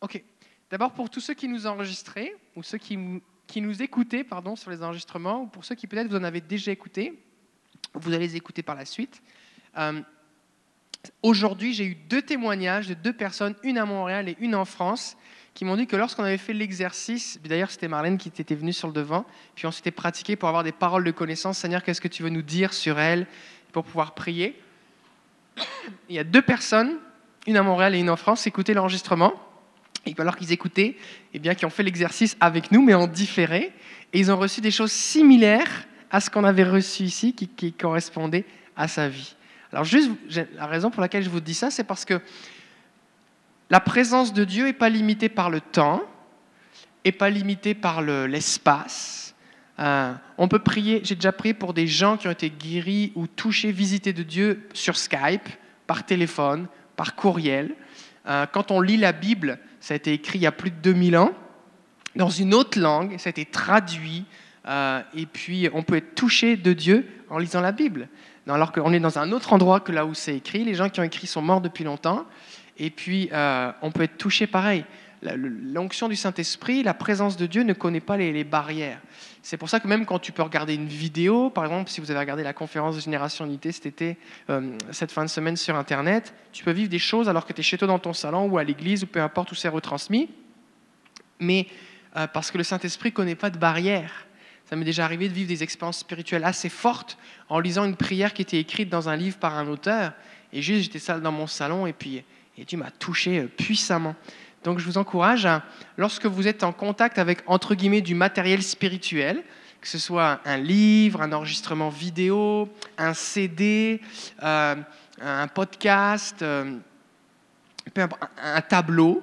Ok. D'abord, pour tous ceux qui nous enregistraient, ou ceux qui, qui nous écoutaient pardon, sur les enregistrements, ou pour ceux qui peut-être vous en avez déjà écouté, vous allez les écouter par la suite. Euh, Aujourd'hui, j'ai eu deux témoignages de deux personnes, une à Montréal et une en France, qui m'ont dit que lorsqu'on avait fait l'exercice, d'ailleurs c'était Marlène qui était venue sur le devant, puis on s'était pratiqué pour avoir des paroles de connaissance. Seigneur, qu'est-ce que tu veux nous dire sur elle pour pouvoir prier? Il y a deux personnes, une à Montréal et une en France, écoutaient l'enregistrement. Et alors qu'ils écoutaient, eh bien, qui ont fait l'exercice avec nous, mais en différé, et ils ont reçu des choses similaires à ce qu'on avait reçu ici, qui, qui correspondaient à sa vie. Alors juste, la raison pour laquelle je vous dis ça, c'est parce que la présence de Dieu n'est pas limitée par le temps, n'est pas limitée par l'espace. Euh, on peut prier, j'ai déjà prié pour des gens qui ont été guéris ou touchés, visités de Dieu sur Skype, par téléphone, par courriel. Euh, quand on lit la Bible, ça a été écrit il y a plus de 2000 ans, dans une autre langue, ça a été traduit, euh, et puis on peut être touché de Dieu en lisant la Bible alors qu'on est dans un autre endroit que là où c'est écrit. Les gens qui ont écrit sont morts depuis longtemps. Et puis, euh, on peut être touché pareil. L'onction du Saint-Esprit, la présence de Dieu ne connaît pas les, barrières. C'est pour ça que même quand tu peux regarder une vidéo, par exemple, si vous avez regardé la conférence de Génération Unité cet été, euh, cette fin de semaine sur Internet, tu peux vivre des choses alors que tu es chez toi dans ton salon ou à l'église ou peu importe où c'est retransmis. Mais euh, parce que le Saint-Esprit ne connaît pas de barrières. Ça m'est déjà arrivé de vivre des expériences spirituelles assez fortes en lisant une prière qui était écrite dans un livre par un auteur. Et juste, j'étais seul dans mon salon et puis et Dieu m'a touché euh, puissamment. Donc je vous encourage, lorsque vous êtes en contact avec, entre guillemets, du matériel spirituel, que ce soit un livre, un enregistrement vidéo, un CD, euh, un podcast, euh, un tableau,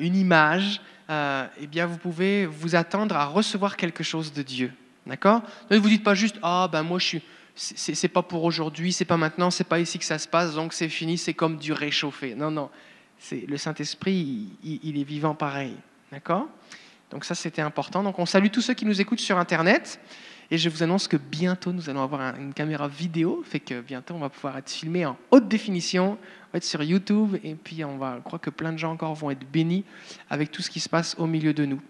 une image, euh, eh bien, vous pouvez vous attendre à recevoir quelque chose de Dieu. D'accord? Ne vous dites pas juste Ah, ben moi, je suis. C'est pas pour aujourd'hui, c'est pas maintenant, c'est pas ici que ça se passe, donc c'est fini, c'est comme du réchauffé. Non, non. Le Saint-Esprit, il, est vivant pareil. D'accord? Donc, ça, c'était important. Donc, on salue tous ceux qui nous écoutent sur Internet. Et je vous annonce que bientôt, nous allons avoir une caméra vidéo, fait que bientôt, on va pouvoir être filmé en haute définition, on va être sur YouTube, et puis on va, je crois que plein de gens encore vont être bénis avec tout ce qui se passe au milieu de nous.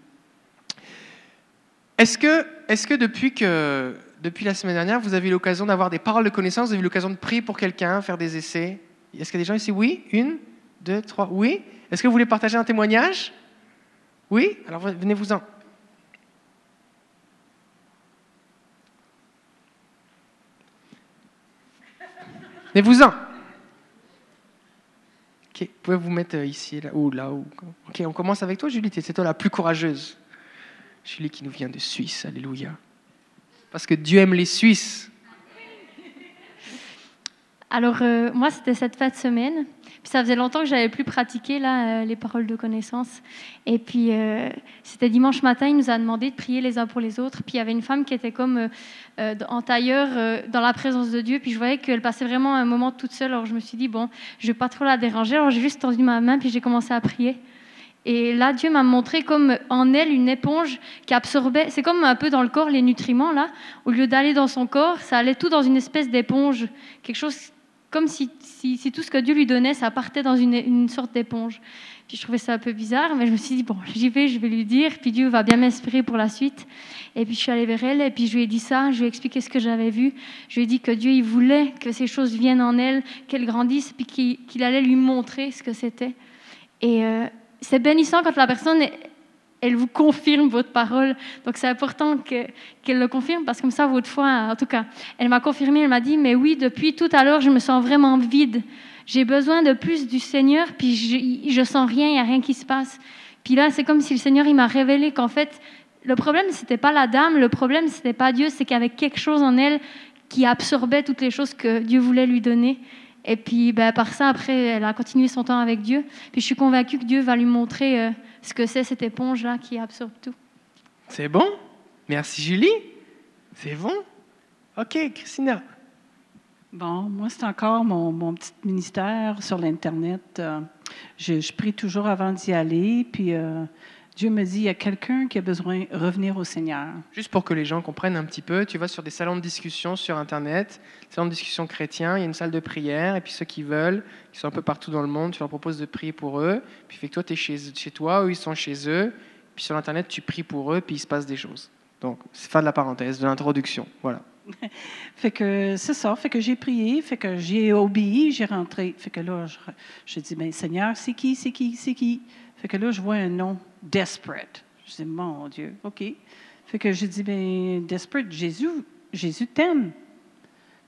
Est-ce que, est que, depuis que depuis la semaine dernière, vous avez eu l'occasion d'avoir des paroles de connaissance, vous avez eu l'occasion de prier pour quelqu'un, faire des essais? Est-ce qu'il y a des gens ici? Oui? Une? Deux Trois Oui Est-ce que vous voulez partager un témoignage? Oui Alors venez-vous-en. Mais vous en. Ok, vous pouvez vous mettre euh, ici, là, ou là. Ok, on commence avec toi, Julie. C'est toi la plus courageuse. Julie qui nous vient de Suisse. Alléluia. Parce que Dieu aime les Suisses. Alors, euh, moi, c'était cette fin de semaine. Puis ça faisait longtemps que j'avais plus pratiqué là, euh, les paroles de connaissance. Et puis, euh, c'était dimanche matin, il nous a demandé de prier les uns pour les autres. Puis il y avait une femme qui était comme en tailleur dans la présence de Dieu. Puis je voyais qu'elle passait vraiment un moment toute seule. Alors je me suis dit, bon, je vais pas trop la déranger. Alors j'ai juste tendu ma main, puis j'ai commencé à prier. Et là, Dieu m'a montré comme en elle une éponge qui absorbait, c'est comme un peu dans le corps les nutriments, là. Au lieu d'aller dans son corps, ça allait tout dans une espèce d'éponge, quelque chose comme si, tout ce que Dieu lui donnait, ça partait dans une, sorte d'éponge. Puis je trouvais ça un peu bizarre, mais je me suis dit, bon, j'y vais, je vais lui dire, puis Dieu va bien m'inspirer pour la suite. Et puis je suis allée vers elle, et puis je lui ai dit ça, je lui ai expliqué ce que j'avais vu. Je lui ai dit que Dieu, il voulait que ces choses viennent en elle, qu'elles grandissent, puis qu'il allait lui montrer ce que c'était. Et euh, c'est bénissant quand la personne elle vous confirme votre parole. Donc c'est important qu'elle le confirme parce que comme ça, votre foi, en tout cas, elle m'a confirmé, elle m'a dit, mais oui, depuis tout à l'heure, je me sens vraiment vide. J'ai besoin de plus du Seigneur, puis je, je sens rien, il n'y a rien qui se passe. Puis là, c'est comme si le Seigneur, il m'a révélé qu'en fait, le problème, ce n'était pas la dame, le problème, ce n'était pas Dieu, c'est qu'il y avait quelque chose en elle qui absorbait toutes les choses que Dieu voulait lui donner. Et puis, ben, par ça, après, elle a continué son temps avec Dieu. Puis je suis convaincue que Dieu va lui montrer euh, ce que c'est cette éponge-là qui absorbe tout. C'est bon? Merci Julie. C'est bon? OK, Christina. Bon, moi, c'est encore mon, mon, petit ministère sur l'Internet. Euh, je, prie toujours avant d'y aller, puis euh, Dieu me dit, il y a quelqu'un qui a besoin de revenir au Seigneur. Juste pour que les gens comprennent un petit peu, tu vas sur des salons de discussion sur Internet, salons de discussion chrétiens, il y a une salle de prière, et puis ceux qui veulent, qui sont un peu partout dans le monde, tu leur proposes de prier pour eux, puis fait que toi, tu es chez, chez toi, eux, ils sont chez eux, puis sur Internet, tu pries pour eux, puis il se passe des choses. Donc, c'est fin de la parenthèse, de l'introduction. Voilà. Fait que c'est ça. Fait que j'ai prié, fait que j'ai obéi, j'ai rentré. Fait que là, je, je dis, ben Seigneur, c'est qui, c'est qui, c'est qui? Fait que là, je vois un nom, Desperate. Je dis, mon Dieu, OK. Fait que j'ai dit, ben Desperate, Jésus, Jésus t'aime.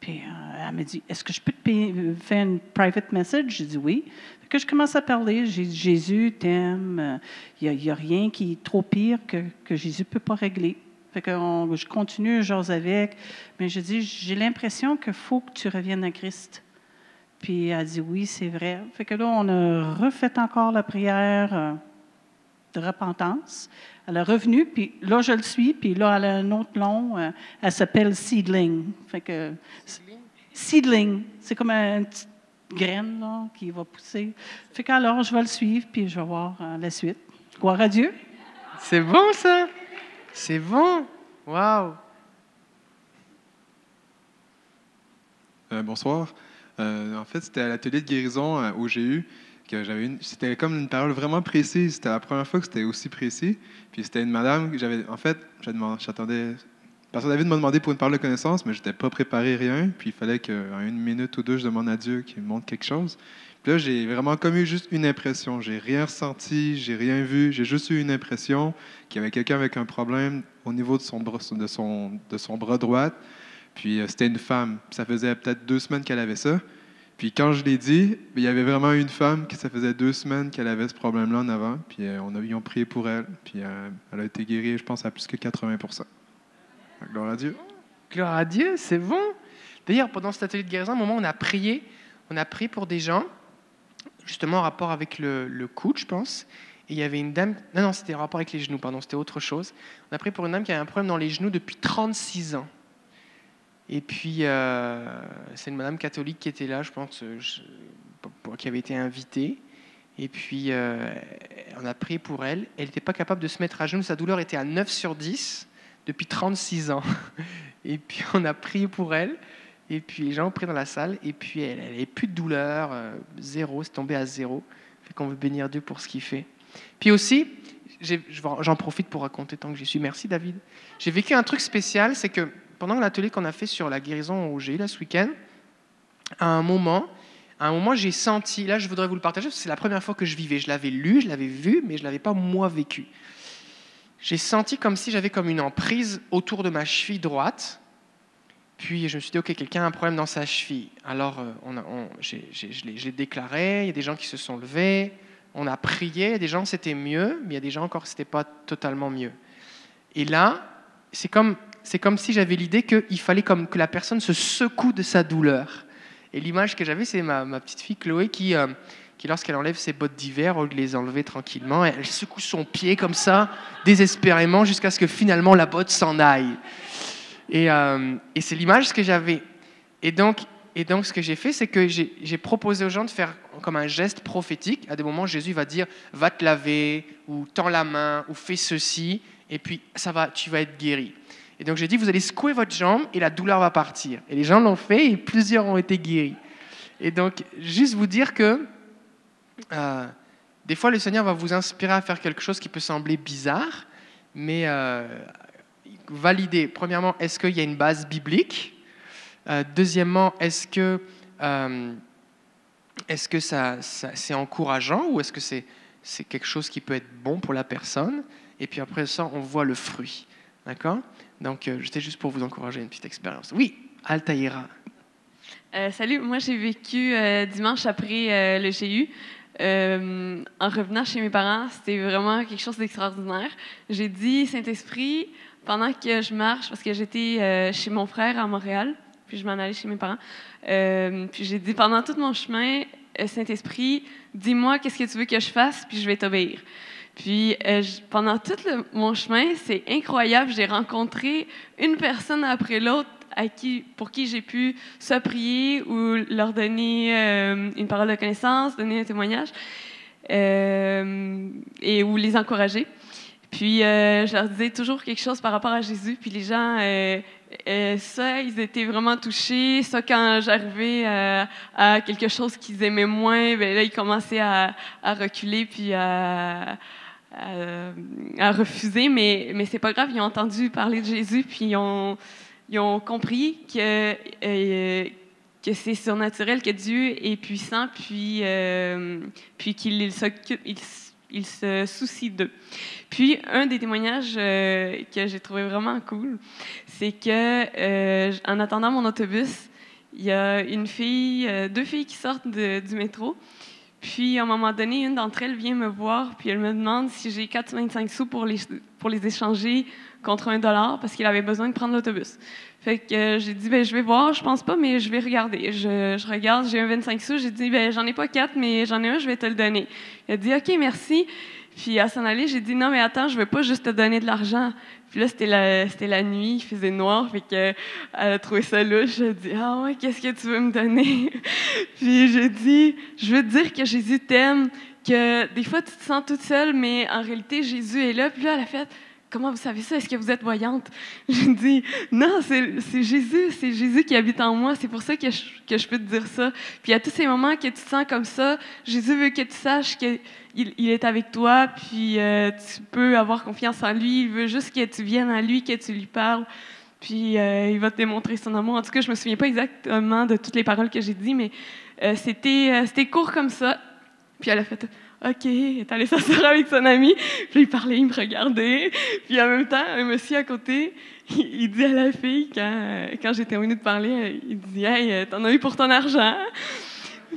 Puis euh, elle me dit, est-ce que je peux te payer- faire une private message? J'ai dit oui. Fait que je commence à parler. Jésus t'aime. Il n'y a, rien qui est trop pire que, que Jésus ne peut pas régler. Fait que je continue, j'ose avec. Mais je dis, j'ai l'impression qu'il faut que tu reviennes à Christ. Puis elle dit, oui, c'est vrai. Fait que là, on a refait encore la prière euh, de repentance. Elle est revenue, puis là, je le suis, puis là, elle a un autre nom. euh, elle s'appelle Seedling. Fait que, Seedling, c'est comme une petite graine là, qui va pousser. Fait que alors, je vais le suivre, puis je vais voir euh, la suite. Gloire à Dieu. C'est bon, ça? C'est bon? Waouh Euh, bonsoir. Euh, en fait, c'était à l'atelier de guérison euh, au GU que une. C'était comme une parole vraiment précise. C'était la première fois que c'était aussi précis. Puis c'était une madame que j'avais. En fait, j'attendais. Pasteur David m'a demandé pour une parole de connaissance, mais je n'étais pas préparé rien. Puis il fallait qu'en une minute ou deux, je demande à Dieu qu'il me montre quelque chose. Puis là, j'ai vraiment comme eu juste une impression. J'ai rien ressenti, j'ai rien vu. J'ai juste eu une impression qu'il y avait quelqu'un avec un problème au niveau de son bras droit. Puis euh, c'était une femme. Ça faisait peut-être deux semaines qu'elle avait ça. Puis quand je l'ai dit, il y avait vraiment une femme qui ça faisait deux semaines qu'elle avait ce problème-là en avant. Puis euh, on a, prié pour elle. Puis euh, elle a été guérie, je pense, à plus que 80 Gloire à Dieu. Gloire à Dieu, c'est bon. D'ailleurs, pendant cet atelier de guérison, à un moment, on a prié, on a prié pour des gens, justement en rapport avec le, le coude, je pense. Et il y avait une dame, non, non, c'était en rapport avec les genoux, pardon, c'était autre chose. On a prié pour une dame qui avait un problème dans les genoux depuis 36 ans. Et puis, euh, c'est une madame catholique qui était là, je pense, euh, qui avait été invitée. Et puis, euh, on a prié pour elle. Elle n'était pas capable de se mettre à genoux. Sa douleur était à 9 sur 10 depuis 36 ans. Et puis, on a prié pour elle. Et puis, les gens ont prié dans la salle. Et puis, elle n'avait plus de douleur, zéro, c'est tombé à zéro. Fait qu'on veut bénir Dieu pour ce qu'il fait. Puis aussi, j'en profite pour raconter tant que j'y suis. Merci, David. J'ai vécu un truc spécial, c'est que pendant l'atelier qu'on a fait sur la guérison au GI, là, ce week-end, à un moment, à un moment, j'ai senti, là, je voudrais vous le partager, c'est la première fois que je vivais. Je l'avais lu, je l'avais vu, mais je ne l'avais pas, moi, vécu. J'ai senti comme si j'avais comme une emprise autour de ma cheville droite. Puis je me suis dit, OK, quelqu'un a un problème dans sa cheville. Alors, euh, on on- j'ai- déclaré, il y a des gens qui se sont levés, on a prié, il y a des gens c'était mieux, mais il y a des gens encore c'était pas totalement mieux. Et là, c'est comme, c'est comme si j'avais l'idée qu'il fallait comme que la personne se secoue de sa douleur. Et l'image que j'avais, c'est ma, petite fille Chloé qui, euh, qui lorsqu'elle enlève ses bottes d'hiver, au lieu de les enlever tranquillement, elle secoue son pied comme ça, désespérément, jusqu'à ce que finalement la botte s'en aille. Et, euh, et c'est l'image que j'avais. Et donc, et donc, ce que j'ai fait, c'est que j'ai proposé aux gens de faire comme un geste prophétique. À des moments, Jésus va dire Va te laver, ou tends la main, ou fais ceci, et puis ça va, tu vas être guéri. Et donc, j'ai dit Vous allez secouer votre jambe, et la douleur va partir. Et les gens l'ont fait, et plusieurs ont été guéris. Et donc, juste vous dire que euh, des fois, le Seigneur va vous inspirer à faire quelque chose qui peut sembler bizarre, mais euh, valider, premièrement, est-ce qu'il y a une base biblique? Euh, Deuxièmement, est-ce que, euh, est-ce que ça, c'est encourageant ou est-ce que c'est, c'est quelque chose qui peut être bon pour la personne? Et puis après ça, on voit le fruit. D'accord? Donc, euh, j'étais juste pour vous encourager une petite expérience. Oui, Altaïra. Euh, salut, moi j'ai vécu euh, dimanche après euh, le GU. En revenant chez mes parents, c'était vraiment quelque chose d'extraordinaire. J'ai dit Saint-Esprit pendant que je marche, parce que j'étais chez mon frère à Montréal, puis je m'en allais chez mes parents. Puis j'ai dit pendant tout mon chemin, Saint-Esprit, dis-moi qu'est-ce que tu veux que je fasse, puis je vais t'obéir. Puis euh, pendant tout mon chemin, c'est incroyable, j'ai rencontré une personne après l'autre qui, pour qui j'ai pu soit prier ou leur donner euh, une parole de connaissance, donner un témoignage euh, et ou les encourager. Puis je leur disais toujours quelque chose par rapport à Jésus. Puis les gens, ça, ils étaient vraiment touchés. Ça, quand j'arrivais à quelque chose qu'ils aimaient moins, ben là, ils commençaient à, à reculer puis à, à, refuser. Mais, mais c'est pas grave, ils ont entendu parler de Jésus puis ils ont, ils ont compris que, que c'est surnaturel, que Dieu est puissant puis, puis qu'il s'occupe il se soucie d'eux. Puis, un des témoignages euh, que j'ai trouvé vraiment cool, c'est que euh, en attendant mon autobus, il y a une fille, euh, deux filles qui sortent du métro. Puis, à un moment donné, une d'entre elles vient me voir, puis elle me demande si j'ai 4,25 sous pour les, pour les échanger contre un dollar parce qu'il avait besoin de prendre l'autobus. Fait que j'ai dit, ben, je vais voir, je pense pas, mais je vais regarder. Je, je regarde, j'ai un 25 sous, j'ai dit, ben, j'en ai pas quatre, mais j'en ai un, je vais te le donner. Il a dit, OK, merci. Puis à s'en aller, j'ai dit, non, mais attends, je veux pas juste te donner de l'argent. Puis là, c'était la, c'était la nuit, il faisait noir, fait que, elle a trouvé ça louche. J'ai dit, ah ouais, qu'est-ce que tu veux me donner? puis j'ai dit, je veux te dire que Jésus t'aime, que des fois tu te sens toute seule, mais en réalité, Jésus est là. Puis là, elle a fait, Comment vous savez ça? Est-ce que vous êtes voyante? Je dis, non, c'est Jésus, c'est Jésus qui habite en moi. C'est pour ça que je, peux te dire ça. Puis à tous ces moments que tu te sens comme ça, Jésus veut que tu saches qu'il il est avec toi, puis euh, tu peux avoir confiance en lui. Il veut juste que tu viennes à lui, que tu lui parles. Puis euh, il va te démontrer son amour. En tout cas, je me souviens pas exactement de toutes les paroles que j'ai dit, mais euh, c'était court comme ça. Puis elle a fait OK, est allée s'asseoir avec son ami. Puis il parlait, il me regardait. Puis en même temps, un monsieur à côté, il, dit à la fille, quand, quand j'ai terminé de parler, il dit Hey, t'en as eu pour ton argent.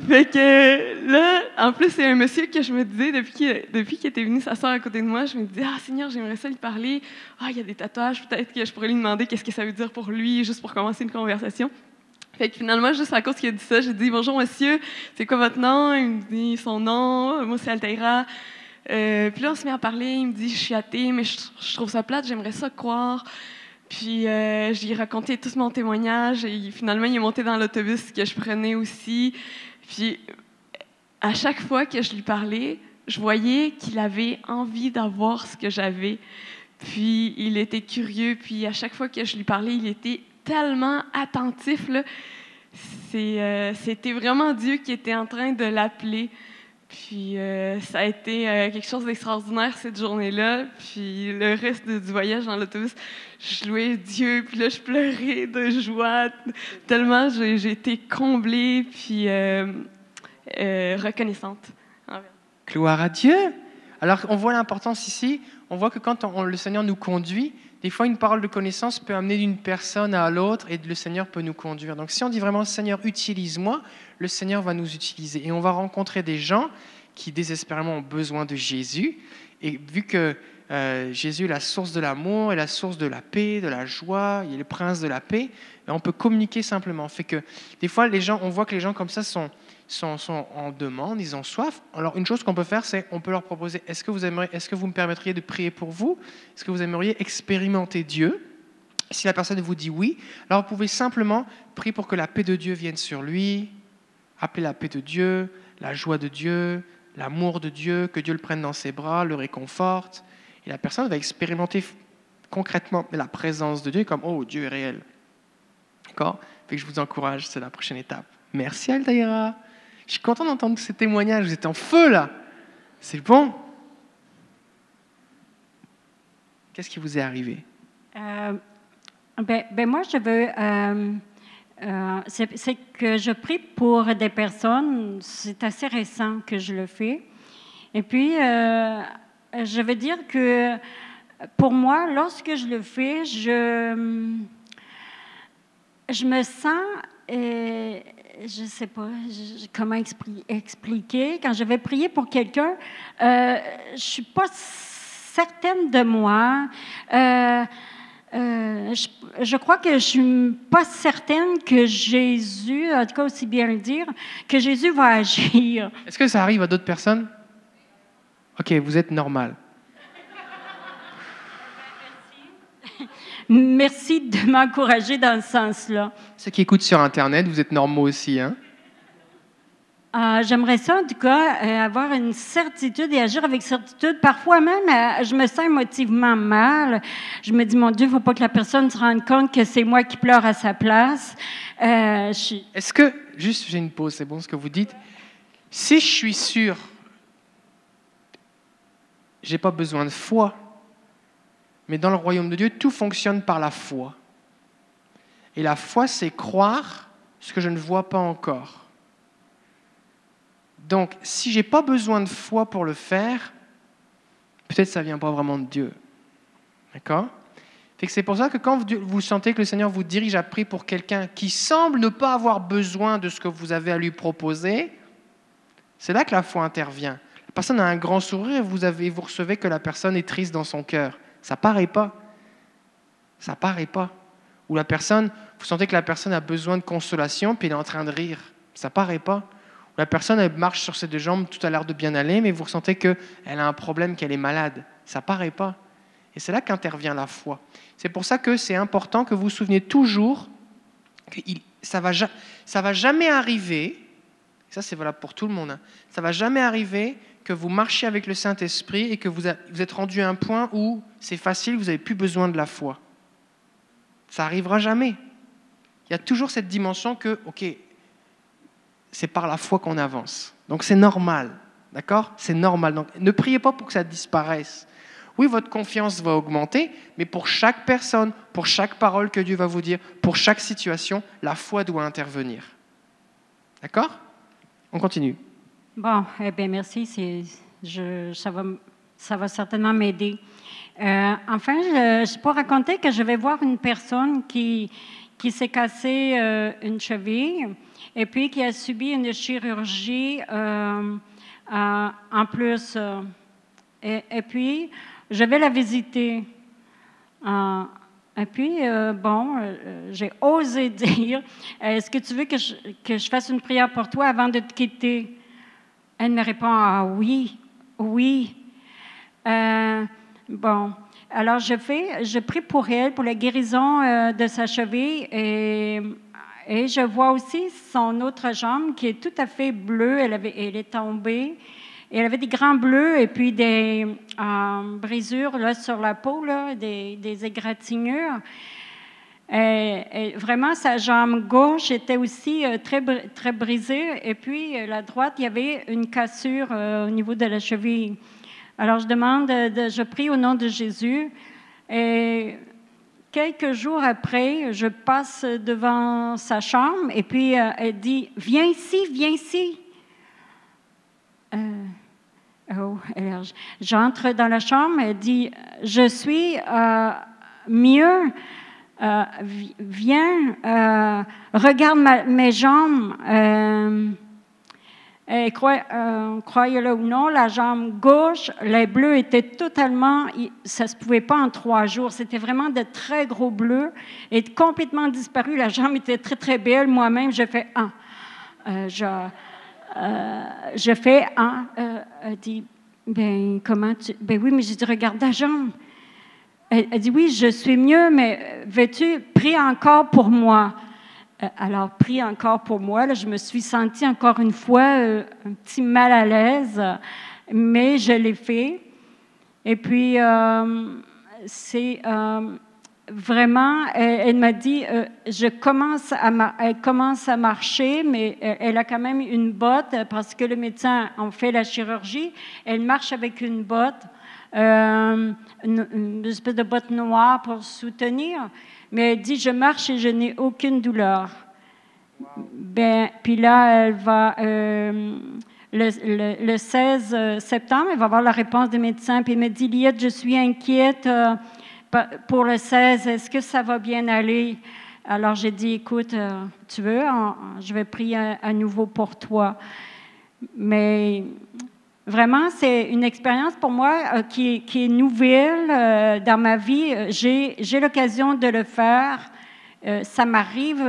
Fait que là, en plus, c'est un monsieur que je me disais, depuis qu'il depuis était venu s'asseoir à côté de moi, je me disais Ah, Seigneur, j'aimerais ça lui parler. Ah, il y a des tatouages, peut-être que je pourrais lui demander qu'est-ce que ça veut dire pour lui, juste pour commencer une conversation. Fait que finalement, juste à cause qu'il a dit ça, j'ai dit Bonjour monsieur, c'est quoi votre nom? Il me dit son nom, moi c'est Altaïra. Euh, puis là, on se met à parler, il me dit Je suis athée, mais je, trouve ça plate, j'aimerais ça croire. Puis euh, j'ai raconté tout mon témoignage et finalement, il est monté dans l'autobus que je prenais aussi. Puis à chaque fois que je lui parlais, je voyais qu'il avait envie d'avoir ce que j'avais. Puis il était curieux, puis à chaque fois que je lui parlais, il était tellement attentif. Euh, c'était vraiment Dieu qui était en train de l'appeler. Puis euh, ça a été euh, quelque chose d'extraordinaire cette journée-là. Puis le reste du voyage dans l'autobus, je louais Dieu. Puis là, je pleurais de joie. Tellement j'ai été comblée puis reconnaissante. Gloire à Dieu. Alors on voit l'importance ici. On voit que quand le Seigneur nous conduit, des fois, une parole de connaissance peut amener d'une personne à l'autre et le Seigneur peut nous conduire. Donc, si on dit vraiment Seigneur, utilise-moi, le Seigneur va nous utiliser. Et on va rencontrer des gens qui désespérément ont besoin de Jésus. Et vu que euh, Jésus est la source de l'amour, est la source de la paix, de la joie, il est le prince de la paix, on peut communiquer simplement. Fait que des fois, les gens, on voit que les gens comme ça sont sont, en demande, ils ont soif. Alors une chose qu'on peut faire, c'est on peut leur proposer, est-ce que, vous est-ce que vous me permettriez de prier pour vous? Est-ce que vous aimeriez expérimenter Dieu? Si la personne vous dit oui, alors vous pouvez simplement prier pour que la paix de Dieu vienne sur lui, appeler la paix de Dieu, la joie de Dieu, l'amour de Dieu, que Dieu le prenne dans ses bras, le réconforte. Et la personne va expérimenter concrètement la présence de Dieu comme, oh, Dieu est réel. D'accord? Fait que je vous encourage, c'est la prochaine étape. Merci Altaïra. Je suis content d'entendre ces témoignages. Vous êtes en feu là. C'est bon. Qu'est-ce qui vous est arrivé? Euh, ben, ben, moi, je veux. Euh, euh, c'est que je prie pour des personnes. C'est assez récent que je le fais. Et puis, je veux dire que pour moi, lorsque je le fais, je, je me sens je ne sais pas comment expliquer. Quand je vais prier pour quelqu'un, euh, je ne suis pas certaine de moi. Euh, euh, je, crois que je ne suis pas certaine que Jésus, en tout cas aussi bien le dire, que Jésus va agir. Est-ce que ça arrive à d'autres personnes? OK, vous êtes normal. Merci de m'encourager dans ce sens-là. Ceux qui écoutent sur Internet, vous êtes normaux aussi, hein? Euh, J'aimerais ça, en tout cas, euh, avoir une certitude et agir avec certitude. Parfois même, euh, je me sens émotivement mal. Je me dis, mon Dieu, il ne faut pas que la personne se rende compte que c'est moi qui pleure à sa place. Euh, je Est-ce que, juste j'ai une pause, c'est bon ce que vous dites. Si je suis sûr, j'ai pas besoin de foi, mais dans le royaume de Dieu, tout fonctionne par la foi. Et la foi, c'est croire ce que je ne vois pas encore. Donc, si j'ai pas besoin de foi pour le faire, peut-être ça vient pas vraiment de Dieu. D'accord? C'est pour ça que quand vous, vous sentez que le Seigneur vous dirige à prier pour quelqu'un qui semble ne pas avoir besoin de ce que vous avez à lui proposer, c'est là que la foi intervient. La personne a un grand sourire et vous, avez, vous recevez que la personne est triste dans son cœur. Ça paraît pas. Ça paraît pas. Ou la personne, vous sentez que la personne a besoin de consolation puis elle est en train de rire. Ça paraît pas. Ou la personne elle marche sur ses deux jambes, tout a l'air de bien aller, mais vous ressentez qu'elle a un problème, qu'elle est malade. Ça paraît pas. Et c'est là qu'intervient la foi. C'est pour ça que c'est important que vous vous souveniez toujours que ça va, ja- ça va jamais arriver, ça c'est valable pour tout le monde, hein, ça va jamais arriver que vous marchiez avec le Saint-Esprit et que vous, vous êtes rendu à un point où c'est facile, vous n'avez plus besoin de la foi. Ça arrivera jamais. Il y a toujours cette dimension que, ok, c'est par la foi qu'on avance. Donc c'est normal, d'accord? C'est normal. Donc ne priez pas pour que ça disparaisse. Oui, votre confiance va augmenter, mais pour chaque personne, pour chaque parole que Dieu va vous dire, pour chaque situation, la foi doit intervenir. D'accord? On continue. Bon, eh bien, merci. Ça, va, ça va certainement m'aider. Euh, enfin, je, peux raconter que je vais voir une personne qui, qui s'est cassé euh, une cheville et puis qui a subi une chirurgie euh, en plus. et, et puis, je vais la visiter. Et puis, bon, j'ai osé dire, est-ce que tu veux que je, que je fasse une prière pour toi avant de te quitter? Elle me répond, ah oui, oui. Euh, bon, alors je fais, je prie pour elle, pour la guérison euh, de sa cheville et, je vois aussi son autre jambe qui est tout à fait bleue. Elle, avait, elle est tombée. Et elle avait des grands bleus et puis des euh, brisures là, sur la peau, là, des égratignures. Et, et vraiment, sa jambe gauche était aussi euh, très, très brisée. Et puis, euh, la droite, il y avait une cassure euh, au niveau de la cheville. Alors, je demande, euh, de- je prie au nom de Jésus. Et quelques jours après, je passe devant sa chambre et puis euh, elle dit Viens ici, viens ici. Euh, oh, j'entre dans la chambre, elle dit Je suis euh, mieux. Euh, vi- viens, euh, regarde mes jambes. Euh, croyez-le ou non, la jambe gauche, les bleus étaient totalement, ça se pouvait pas en trois jours. C'était vraiment de très gros bleus et complètement disparu. La jambe était très très belle. Moi-même, je fais un. Je, fais un. Dit, ben comment tu, ben oui, mais j'ai dit regarde ta jambe. Elle, elle dit oui, je suis mieux, mais veux-tu prie encore pour moi? Euh, alors, prie encore pour moi. Là, je me suis sentie encore une fois euh, un petit mal à l'aise, mais je l'ai fait. Et puis, euh, c'est vraiment, elle, m'a dit, je commence à elle commence à marcher, mais elle a quand même une botte parce que le médecin en fait la chirurgie. Elle marche avec une botte, euh, une, espèce de botte noire pour soutenir. Mais elle dit, je marche et je n'ai aucune douleur. Ben, puis là, elle va, euh, le, le- le 16 septembre, elle va avoir la réponse des médecins. Puis elle me dit, Liette, je suis inquiète euh, pour le 16. Est-ce que ça va bien aller? Alors j'ai dit, écoute, euh, tu veux, je vais prier à, à nouveau pour toi. Mais Vraiment, c'est une expérience pour moi euh, qui, est- nouvelle euh, dans ma vie. Euh, J'ai l'occasion de le faire. Ça m'arrive,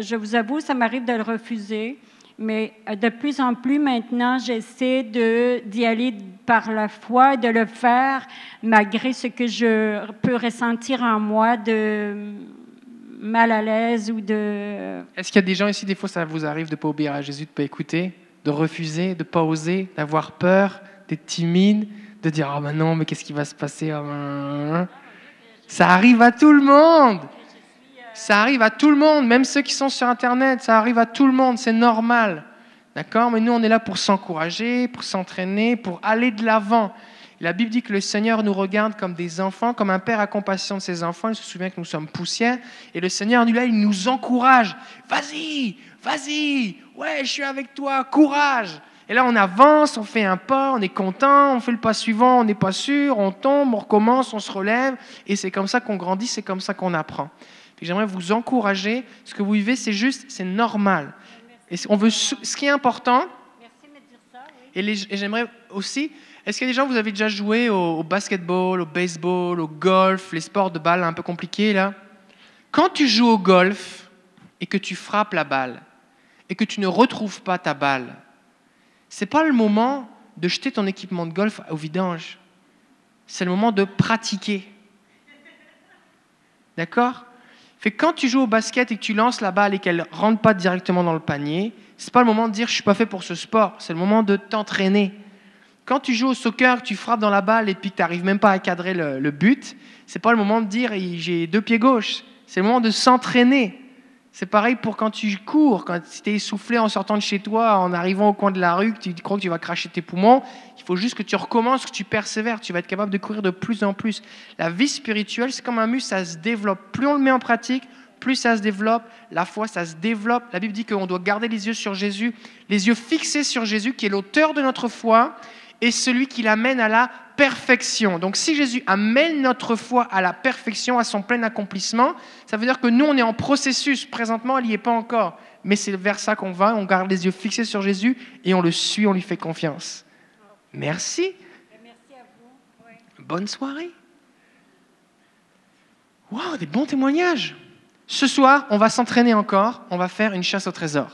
je vous avoue, ça m'arrive de le refuser. Mais de plus en plus maintenant, j'essaie d'y aller par la foi, de le faire malgré ce que je peux ressentir en moi de mal à l'aise ou de... Est-ce qu'il y a des gens ici, des fois, ça vous arrive de ne pas obéir à Jésus, de ne pas écouter? De refuser, de pas oser, d'avoir peur, d'être timide, de dire Ah ben non, mais qu'est-ce qui va se passer Ah ben, Ça arrive à tout le monde. Ça arrive à tout le monde, même ceux qui sont sur Internet, ça arrive à tout le monde, c'est normal. D'accord? Mais nous, on est là pour s'encourager, pour s'entraîner, pour aller de l'avant. La Bible dit que le Seigneur nous regarde comme des enfants, comme un père a compassion de ses enfants. Il se souvient que nous sommes poussière. Et le Seigneur, là, il nous encourage. Vas-y, vas-y, ouais, je suis avec toi, courage. Et là, on avance, on fait un pas, on est content, on fait le pas suivant, on n'est pas sûr, on tombe, on recommence, on se relève. Et c'est comme ça qu'on grandit, c'est comme ça qu'on apprend. J'aimerais vous encourager. Ce que vous vivez, c'est juste, c'est normal. Et on veut, ce qui est important, et, j'aimerais aussi, est-ce qu'il y a des gens, vous avez déjà joué au, basketball, au baseball, au golf, les sports de balle un peu compliqués là? Quand tu joues au golf et que tu frappes la balle et que tu ne retrouves pas ta balle, c'est pas le moment de jeter ton équipement de golf au vidange. C'est le moment de pratiquer. D'accord? Fait quand tu joues au basket et que tu lances la balle et qu'elle rentre pas directement dans le panier, ce n'est pas le moment de dire je suis pas fait pour ce sport, c'est le moment de t'entraîner. Quand tu joues au soccer, tu frappes dans la balle et puis tu n'arrives même pas à cadrer le, le but, c'est pas le moment de dire j'ai deux pieds gauches, c'est le moment de s'entraîner. C'est pareil pour quand tu cours, quand tu es essoufflé en sortant de chez toi, en arrivant au coin de la rue, que tu crois que tu vas cracher tes poumons. Il faut juste que tu recommences, que tu persévères. Tu vas être capable de courir de plus en plus. La vie spirituelle, c'est comme un muscle, ça se développe. Plus on le met en pratique, plus ça se développe. La foi, ça se développe. La Bible dit qu'on doit garder les yeux sur Jésus, les yeux fixés sur Jésus, qui est l'auteur de notre foi et celui qui l'amène à la perfection. Donc si Jésus amène notre foi à la perfection, à son plein accomplissement, ça veut dire que nous, on est en processus. Présentement, il n'y est pas encore. Mais c'est vers ça qu'on va. On garde les yeux fixés sur Jésus et on le suit, on lui fait confiance. Merci. Merci à vous. Bonne soirée. Wow, des bons témoignages. Ce soir, on va s'entraîner encore. On va faire une chasse au trésor.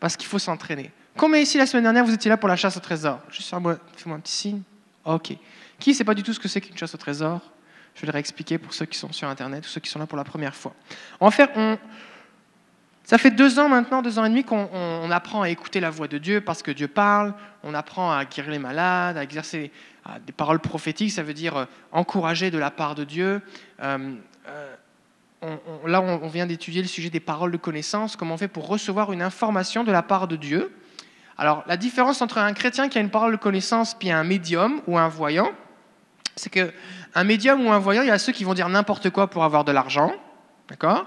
Parce qu'il faut s'entraîner. Combien ici la semaine dernière vous étiez là pour la chasse au trésor Juste fais-moi un petit signe. Ok. Qui ne sait pas du tout ce que c'est qu'une chasse au trésor? Je vais le réexpliquer pour ceux qui sont sur Internet ou ceux qui sont là pour la première fois. On va faire. On... Ça fait deux ans maintenant, deux ans et demi qu'on apprend à écouter la voix de Dieu parce que Dieu parle. On apprend à guérir les malades, à exercer des paroles prophétiques. Ça veut dire euh, encourager de la part de Dieu. Euh, euh, là, on vient d'étudier le sujet des paroles de connaissance, comment on fait pour recevoir une information de la part de Dieu. Alors, la différence entre un chrétien qui a une parole de connaissance puis un médium ou un voyant, c'est que un médium ou un voyant, il y a ceux qui vont dire n'importe quoi pour avoir de l'argent, d'accord?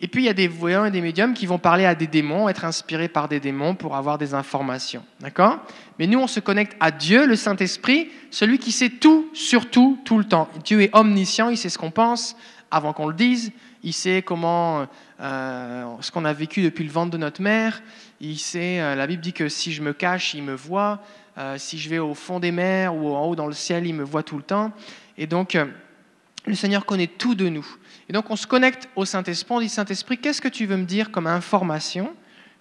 Et puis il y a des voyants et des médiums qui vont parler à des démons, être inspirés par des démons pour avoir des informations, d'accord? Mais nous, on se connecte à Dieu, le Saint-Esprit, celui qui sait tout sur tout, tout le temps. Dieu est omniscient, il sait ce qu'on pense avant qu'on le dise, il sait comment, euh, ce qu'on a vécu depuis le ventre de notre mère, il sait, euh, la Bible dit que si je me cache, il me voit. Euh, si je vais au fond des mers ou en haut dans le ciel, il me voit tout le temps. Et donc, le Seigneur connaît tout de nous. Et donc, on se connecte au Saint-Esprit. On dit Saint-Esprit, qu'est-ce que tu veux me dire comme information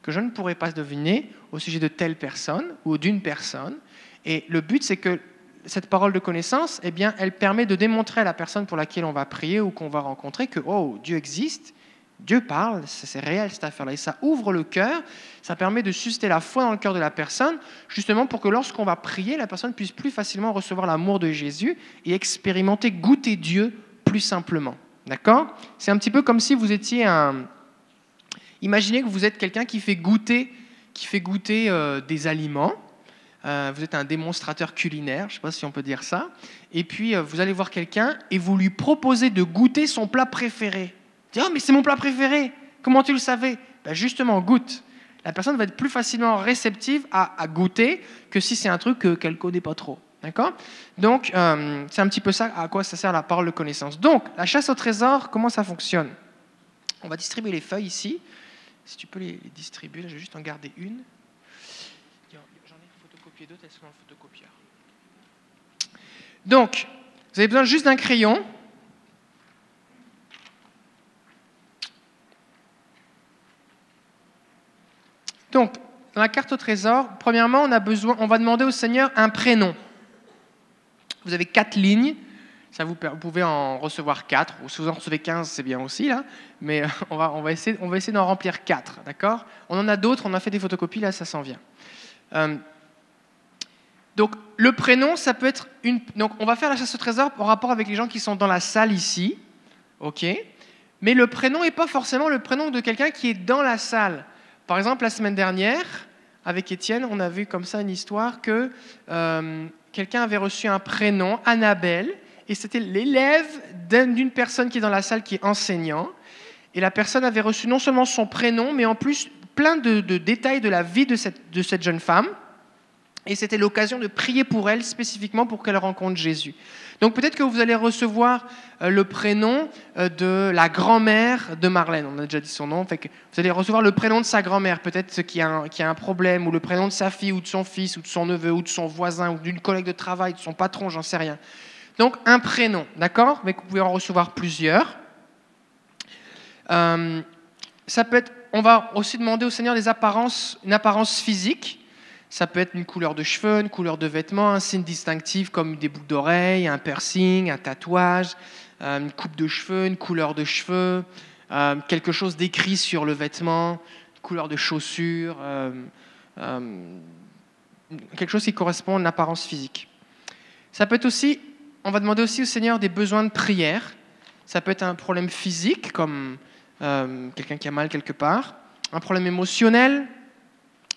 que je ne pourrais pas deviner au sujet de telle personne ou d'une personne? Et le but, c'est que cette parole de connaissance, eh bien, elle permet de démontrer à la personne pour laquelle on va prier ou qu'on va rencontrer que, oh, Dieu existe Dieu parle, c'est réel cette affaire-là. Et ça ouvre le cœur, ça permet de susciter la foi dans le cœur de la personne, justement pour que lorsqu'on va prier, la personne puisse plus facilement recevoir l'amour de Jésus et expérimenter, goûter Dieu plus simplement. D'accord? C'est un petit peu comme si vous étiez un... Imaginez que vous êtes quelqu'un qui fait goûter, qui fait goûter euh, des aliments. Euh, vous êtes un démonstrateur culinaire, je ne sais pas si on peut dire ça. Et puis, euh, vous allez voir quelqu'un et vous lui proposez de goûter son plat préféré. Oh, mais c'est mon plat préféré. Comment tu le savais? Ben Justement, goûte. La personne va être plus facilement réceptive à, goûter que si c'est un truc qu'elle ne connaît pas trop. D'accord? Donc, euh, c'est un petit peu ça à quoi ça sert la parole de connaissance. Donc, la chasse au trésor, comment ça fonctionne? On va distribuer les feuilles ici. Si tu peux les, distribuer, je vais juste en garder une. Donc, vous avez besoin juste d'un crayon. Donc, dans la carte au trésor, premièrement, on, va demander au Seigneur un prénom. Vous avez quatre lignes. Ça vous, pouvez en recevoir 4, ou si vous en recevez 15, c'est bien aussi, là, mais on va, essayer, d'en remplir 4, d'accord? On en a d'autres, on a fait des photocopies, là, ça s'en vient. Euh, donc, le prénom, ça peut être une. Donc, on va faire la chasse au trésor en rapport avec les gens qui sont dans la salle ici, ok? Mais le prénom n'est pas forcément le prénom de quelqu'un qui est dans la salle. Par exemple, la semaine dernière, avec Étienne, on a vu comme ça une histoire que euh, quelqu'un avait reçu un prénom, Annabelle, et c'était l'élève d'un- d'une personne qui est dans la salle qui est enseignant. Et la personne avait reçu non seulement son prénom, mais en plus plein de, de détails de la vie de cette, de cette jeune femme. Et c'était l'occasion de prier pour elle spécifiquement pour qu'elle rencontre Jésus. Donc peut-être que vous allez recevoir euh, le prénom euh, de la grand-mère de Marlène. On a déjà dit son nom. Vous allez recevoir le prénom de sa grand-mère, peut-être qui a, un, qui a un problème, ou le prénom de sa fille, ou de son fils, ou de son neveu, ou de son voisin, ou d'une collègue de travail, de son patron, j'en sais rien. Donc un prénom, d'accord? Mais vous pouvez en recevoir plusieurs. Euh, ça peut être, on va aussi demander au Seigneur des apparences, une apparence physique. Ça peut être une couleur de cheveux, une couleur de vêtements, un signe distinctif comme des boucles d'oreilles, un piercing, un tatouage, euh, une coupe de cheveux, une couleur de cheveux, euh, quelque chose d'écrit sur le vêtement, une couleur de chaussures, euh, quelque chose qui correspond à une apparence physique. Ça peut être aussi, on va demander aussi au Seigneur des besoins de prière. Ça peut être un problème physique, comme quelqu'un qui a mal quelque part, un problème émotionnel,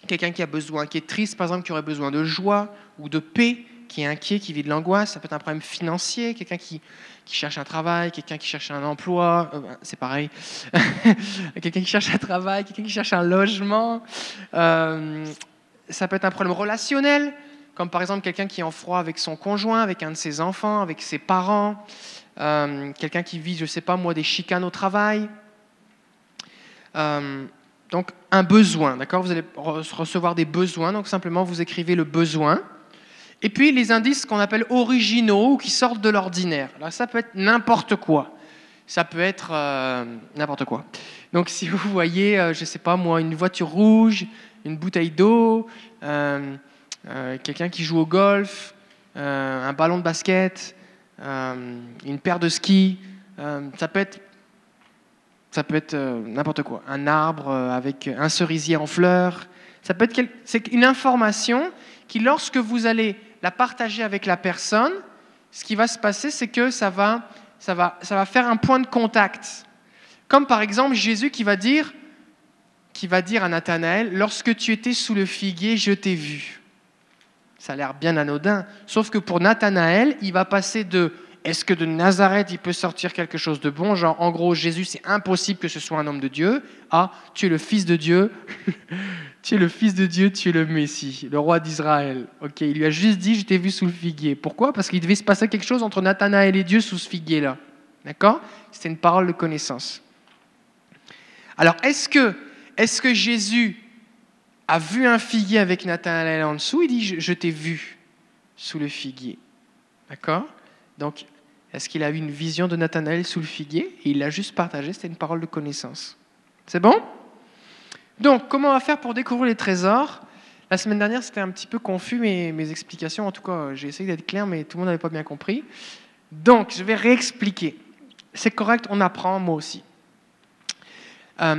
quelqu'un qui a besoin, qui est triste, par exemple, qui aurait besoin de joie ou de paix, qui est inquiet, qui vit de l'angoisse. Ça peut être un problème financier, quelqu'un qui, cherche un travail, quelqu'un qui cherche un emploi, euh, c'est pareil, quelqu'un qui cherche un travail, quelqu'un qui cherche un logement. Euh, ça peut être un problème relationnel, comme par exemple quelqu'un qui est en froid avec son conjoint, avec un de ses enfants, avec ses parents, euh, quelqu'un qui vit, je ne sais pas moi, des chicanes au travail. Donc un besoin, d'accord? Vous allez re- recevoir des besoins, donc simplement vous écrivez le besoin. Et puis les indices qu'on appelle originaux ou qui sortent de l'ordinaire. Alors ça peut être n'importe quoi. Ça peut être euh, n'importe quoi. Donc si vous voyez, euh, je ne sais pas moi, une voiture rouge, une bouteille d'eau, euh, quelqu'un qui joue au golf, un ballon de basket, une paire de skis, ça peut être ça peut être euh, n'importe quoi. Un arbre euh, avec un cerisier en fleurs. Ça peut être c'est une information qui, lorsque vous allez la partager avec la personne, ce qui va se passer, c'est que ça va, faire un point de contact. Comme par exemple Jésus qui va dire à Nathanaël, lorsque tu étais sous le figuier, je t'ai vu. Ça a l'air bien anodin. Sauf que pour Nathanaël, il va passer de est-ce que de Nazareth il peut sortir quelque chose de bon? Genre, en gros, Jésus, c'est impossible que ce soit un homme de Dieu. Ah, tu es le fils de Dieu. tu es le fils de Dieu, tu es le Messie, le roi d'Israël. Ok, il lui a juste dit Je t'ai vu sous le figuier. Pourquoi? Parce qu'il devait se passer quelque chose entre Nathanaël et Dieu sous ce figuier-là. D'accord? C'était une parole de connaissance. Alors, est-ce que, est que Jésus a vu un figuier avec Nathanaël en dessous? Il dit Je, je t'ai vu sous le figuier. D'accord? Donc, est-ce qu'il a eu une vision de Nathanaël sous le figuier il l'a juste partagé, c'était une parole de connaissance. C'est bon? Donc, comment on va faire pour découvrir les trésors? La semaine dernière, c'était un petit peu confus, mes, mes explications. En tout cas, j'ai essayé d'être clair, mais tout le monde n'avait pas bien compris. Donc, je vais réexpliquer. C'est correct, on apprend, moi aussi. Euh,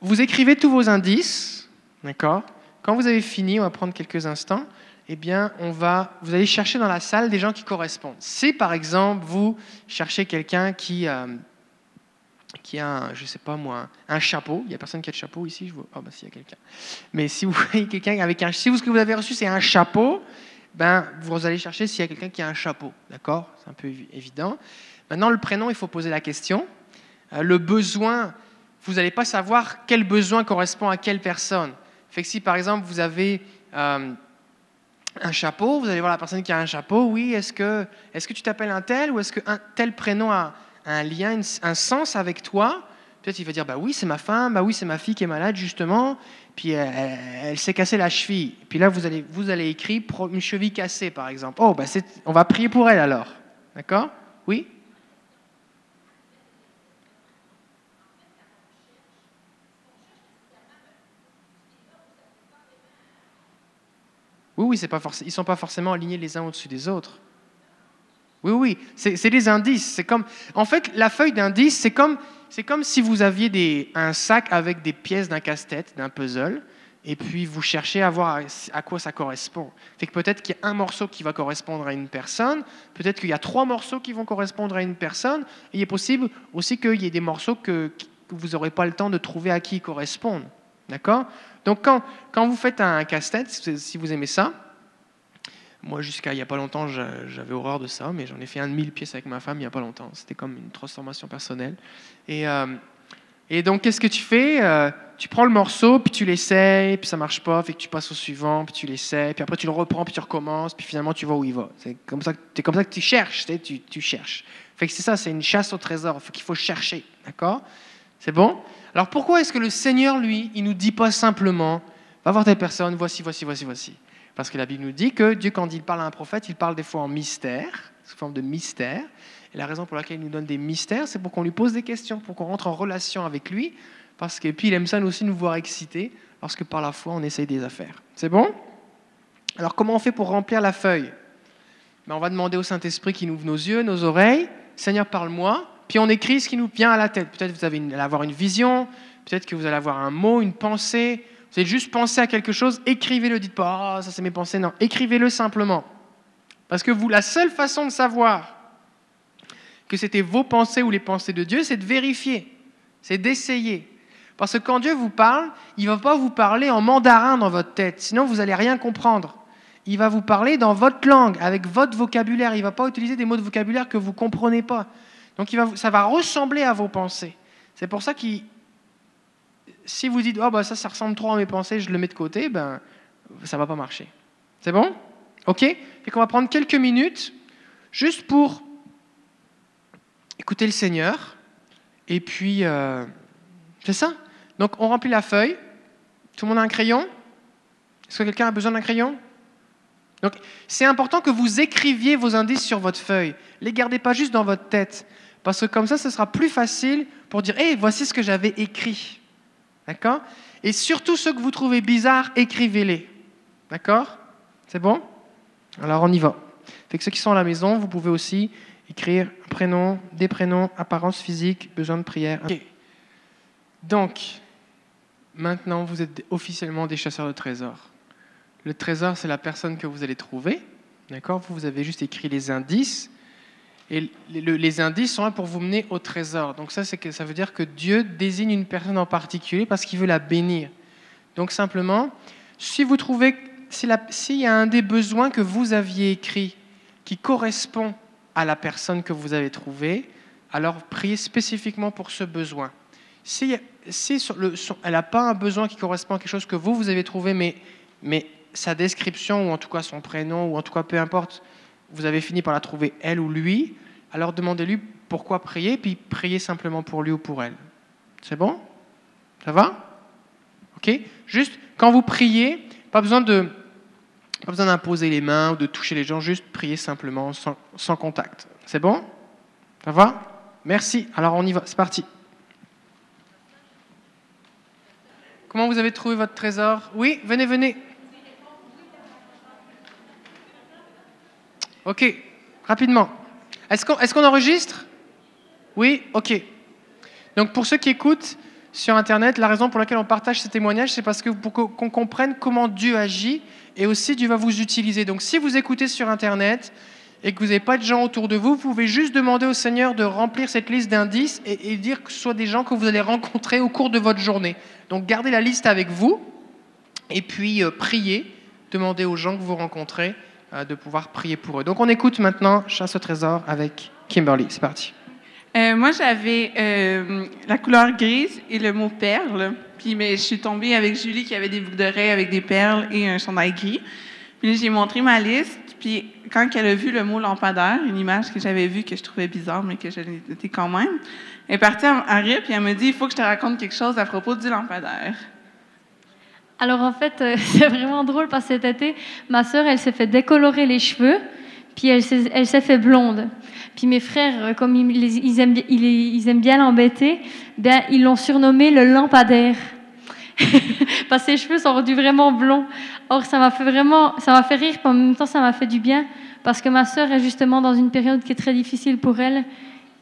vous écrivez tous vos indices, d'accord? Quand vous avez fini, on va prendre quelques instants eh bien, on va, vous allez chercher dans la salle des gens qui correspondent. Si, par exemple, vous cherchez quelqu'un qui, euh, qui a, un, je sais pas moi, un, chapeau, il n'y a personne qui a de chapeau ici, je oh, bah, s'il y a quelqu'un. Mais si vous voyez quelqu'un avec un, si vous, ce que vous avez reçu, c'est un chapeau, ben, vous allez chercher s'il y a quelqu'un qui a un chapeau, d'accord? C'est un peu évi- évident. Maintenant, le prénom, il faut poser la question. Euh, le besoin, vous n'allez pas savoir quel besoin correspond à quelle personne. Fait que si, par exemple, vous avez... euh, un chapeau, vous allez voir la personne qui a un chapeau, oui, est-ce que, est que tu t'appelles un tel ou est-ce qu'un tel prénom a un lien, un sens avec toi? Peut-être il va dire, bah oui, c'est ma femme, bah oui, c'est ma fille qui est malade, justement, puis elle, elle- s'est cassée la cheville. Puis là, vous allez, vous allez écrire une cheville cassée, par exemple. Oh, bah on va prier pour elle alors. D'accord? Oui? Oui, oui, ils ne sont pas forcément alignés les uns au-dessus des autres. Oui, oui, c'est des indices. C'est comme, en fait, la feuille d'indice, c'est comme, c'est comme si vous aviez un sac avec des pièces d'un casse-tête, d'un puzzle, et puis vous cherchez à voir à, à quoi ça correspond. Fait que peut-être qu'il y a un morceau qui va correspondre à une personne, peut-être qu'il y a trois morceaux qui vont correspondre à une personne, et il est possible aussi qu'il y ait des morceaux que, que vous n'aurez pas le temps de trouver à qui ils correspondent. D'accord? Donc quand, quand vous faites un casse-tête, si vous aimez ça, moi, jusqu'à il n'y a pas longtemps, j'a- j'avais horreur de ça, mais j'en ai fait un de mille pièces avec ma femme il n'y a pas longtemps. C'était comme une transformation personnelle. Et, euh, et donc, qu'est-ce que tu fais Euh, Tu prends le morceau, puis tu l'essayes, puis ça marche pas, fait que tu passes au suivant, puis tu l'essayes, puis après tu le reprends, puis tu recommences, puis finalement tu vois où il va. C'est comme ça, que- comme ça que tu cherches, tu, tu, cherches. Fait que c'est ça, c'est une chasse au trésor, faut qu'il faut chercher, d'accord? C'est bon? Alors pourquoi est-ce que le Seigneur, lui, il nous dit pas simplement, va voir telle personne, voici, voici, voici, voici parce que la Bible nous dit que Dieu, quand il parle à un prophète, il parle des fois en mystère, sous forme de mystère. Et la raison pour laquelle il nous donne des mystères, c'est pour qu'on lui pose des questions, pour qu'on rentre en relation avec lui. Parce que puis il aime ça aussi nous voir excités, lorsque par la foi on essaye des affaires. C'est bon? Alors comment on fait pour remplir la feuille? Ben, On va demander au Saint-Esprit qui nous ouvre nos yeux, nos oreilles. Seigneur, parle-moi. Puis on écrit ce qui nous vient à la tête. Peut-être vous allez avoir une vision, peut-être que vous allez avoir un mot, une pensée. Vous allez juste penser à quelque chose, écrivez-le. Dites pas, ah, ça c'est mes pensées. Non, écrivez-le simplement. Parce que vous, la seule façon de savoir que c'était vos pensées ou les pensées de Dieu, c'est de vérifier, c'est d'essayer. Parce que quand Dieu vous parle, il ne va pas vous parler en mandarin dans votre tête, sinon vous n'allez rien comprendre. Il va vous parler dans votre langue, avec votre vocabulaire. Il ne va pas utiliser des mots de vocabulaire que vous ne comprenez pas. Donc ça va ressembler à vos pensées. C'est pour ça qu'il si vous dites oh bah ça ça ressemble trop à mes pensées, je le mets de côté, ben ça va pas marcher. C'est bon? Ok? Et qu'on va prendre quelques minutes juste pour écouter le Seigneur. Et puis euh, c'est ça? Donc on remplit la feuille. Tout le monde a un crayon? Est-ce que quelqu'un a besoin d'un crayon? Donc c'est important que vous écriviez vos indices sur votre feuille. Les gardez pas juste dans votre tête, parce que comme ça, ce sera plus facile pour dire hé voici ce que j'avais écrit. D'accord? Et surtout ceux que vous trouvez bizarres, écrivez-les. D'accord? C'est bon? Alors on y va. Fait que ceux qui sont à la maison, vous pouvez aussi écrire un prénom, des prénoms, apparence physique, besoin de prière. Donc, maintenant, vous êtes officiellement des chasseurs de trésors. Le trésor, c'est la personne que vous allez trouver. D'accord? Vous, vous avez juste écrit les indices. Et les, le- les indices sont là pour vous mener au trésor. Donc ça, que ça veut dire que Dieu désigne une personne en particulier parce qu'il veut la bénir. Donc simplement, si vous trouvez, s'il y a un des besoins que vous aviez écrit qui correspond à la personne que vous avez trouvée, alors priez spécifiquement pour ce besoin. Si, elle n'a pas un besoin qui correspond à quelque chose que vous, vous avez trouvé, mais sa description, ou en tout cas son prénom, ou en tout cas peu importe, vous avez fini par la trouver elle ou lui, alors demandez-lui pourquoi prier, puis priez simplement pour lui ou pour elle. C'est bon? Ça va? Ok? Juste, quand vous priez, pas besoin de pas besoin d'imposer les mains ou de toucher les gens, juste prier simplement, sans, sans contact. C'est bon? Ça va? Merci. Alors on y va, c'est parti. Comment vous avez trouvé votre trésor? Oui, venez, venez. Ok, rapidement. Est-ce qu'on enregistre? Oui Ok. Donc pour ceux qui écoutent sur Internet, la raison pour laquelle on partage ces témoignages, c'est parce que pour qu'on comprenne comment Dieu agit et aussi Dieu va vous utiliser. Donc si vous écoutez sur Internet et que vous n'avez pas de gens autour de vous, vous pouvez juste demander au Seigneur de remplir cette liste d'indices et, dire que ce soit des gens que vous allez rencontrer au cours de votre journée. Donc gardez la liste avec vous et puis euh, priez, demandez aux gens que vous rencontrez de pouvoir prier pour eux. Donc on écoute maintenant Chasse au trésor avec Kimberly. C'est parti. Euh, moi, j'avais euh, la couleur grise et le mot perle. Puis mais je suis tombée avec Julie qui avait des boucles d'oreilles avec des perles et un chandail gris. Puis j'ai montré ma liste. Puis quand elle a vu le mot lampadaire, une image que j'avais vue que je trouvais bizarre, mais que j'ai noté quand même, elle est partie à, à puis elle me dit il faut que je te raconte quelque chose à propos du lampadaire. Alors en fait, euh, c'est vraiment drôle parce que cet été, ma sœur, elle s'est fait décolorer les cheveux, puis elle s'est, fait blonde. Puis mes frères, euh, comme ils, aiment, ils, aiment bien l'embêter, ben, ils l'ont surnommé le lampadaire. parce que ses cheveux sont rendus vraiment blonds. Or, ça m'a fait vraiment, ça m'a fait rire, puis en même temps, ça m'a fait du bien parce que ma sœur est justement dans une période qui est très difficile pour elle.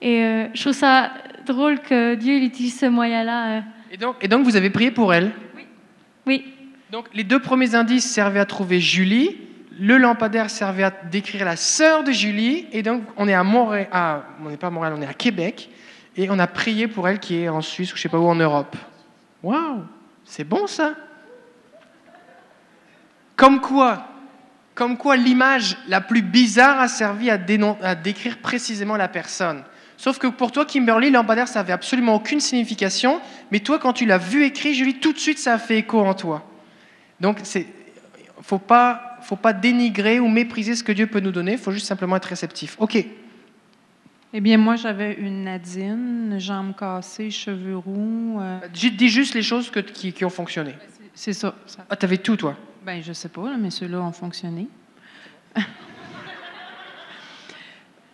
Et euh, je trouve ça drôle que Dieu il utilise ce moyen-là. Et donc, et donc, vous avez prié pour elle? Oui, Donc, les deux premiers indices servaient à trouver Julie. Le lampadaire servait à décrire la sœur de Julie. Et donc, on est à Montréal. on n'est pas à est à Québec. Et on a prié pour elle qui est en Suisse ou je sais pas où en Europe. Waouh C'est bon ça? Comme quoi Comme quoi l'image la plus bizarre a servi à décrire précisément la personne. Sauf que pour toi, Kimberly, lampadaire, ça n'avait absolument aucune signification. Mais toi, quand tu l'as vu écrit, Julie, tout de suite, ça a fait écho en toi. Donc, c'est faut pas, faut pas dénigrer ou mépriser ce que Dieu peut nous donner. Il faut juste simplement être réceptif. Ok. Eh bien, moi, j'avais une Nadine, jambes cassées, cheveux roux. euh, Dis dis juste les choses que- qui, qui ont fonctionné. c'est ça. ça. Ah, t'avais tout, toi? Ben, je sais pas, mais ceux-là ont fonctionné.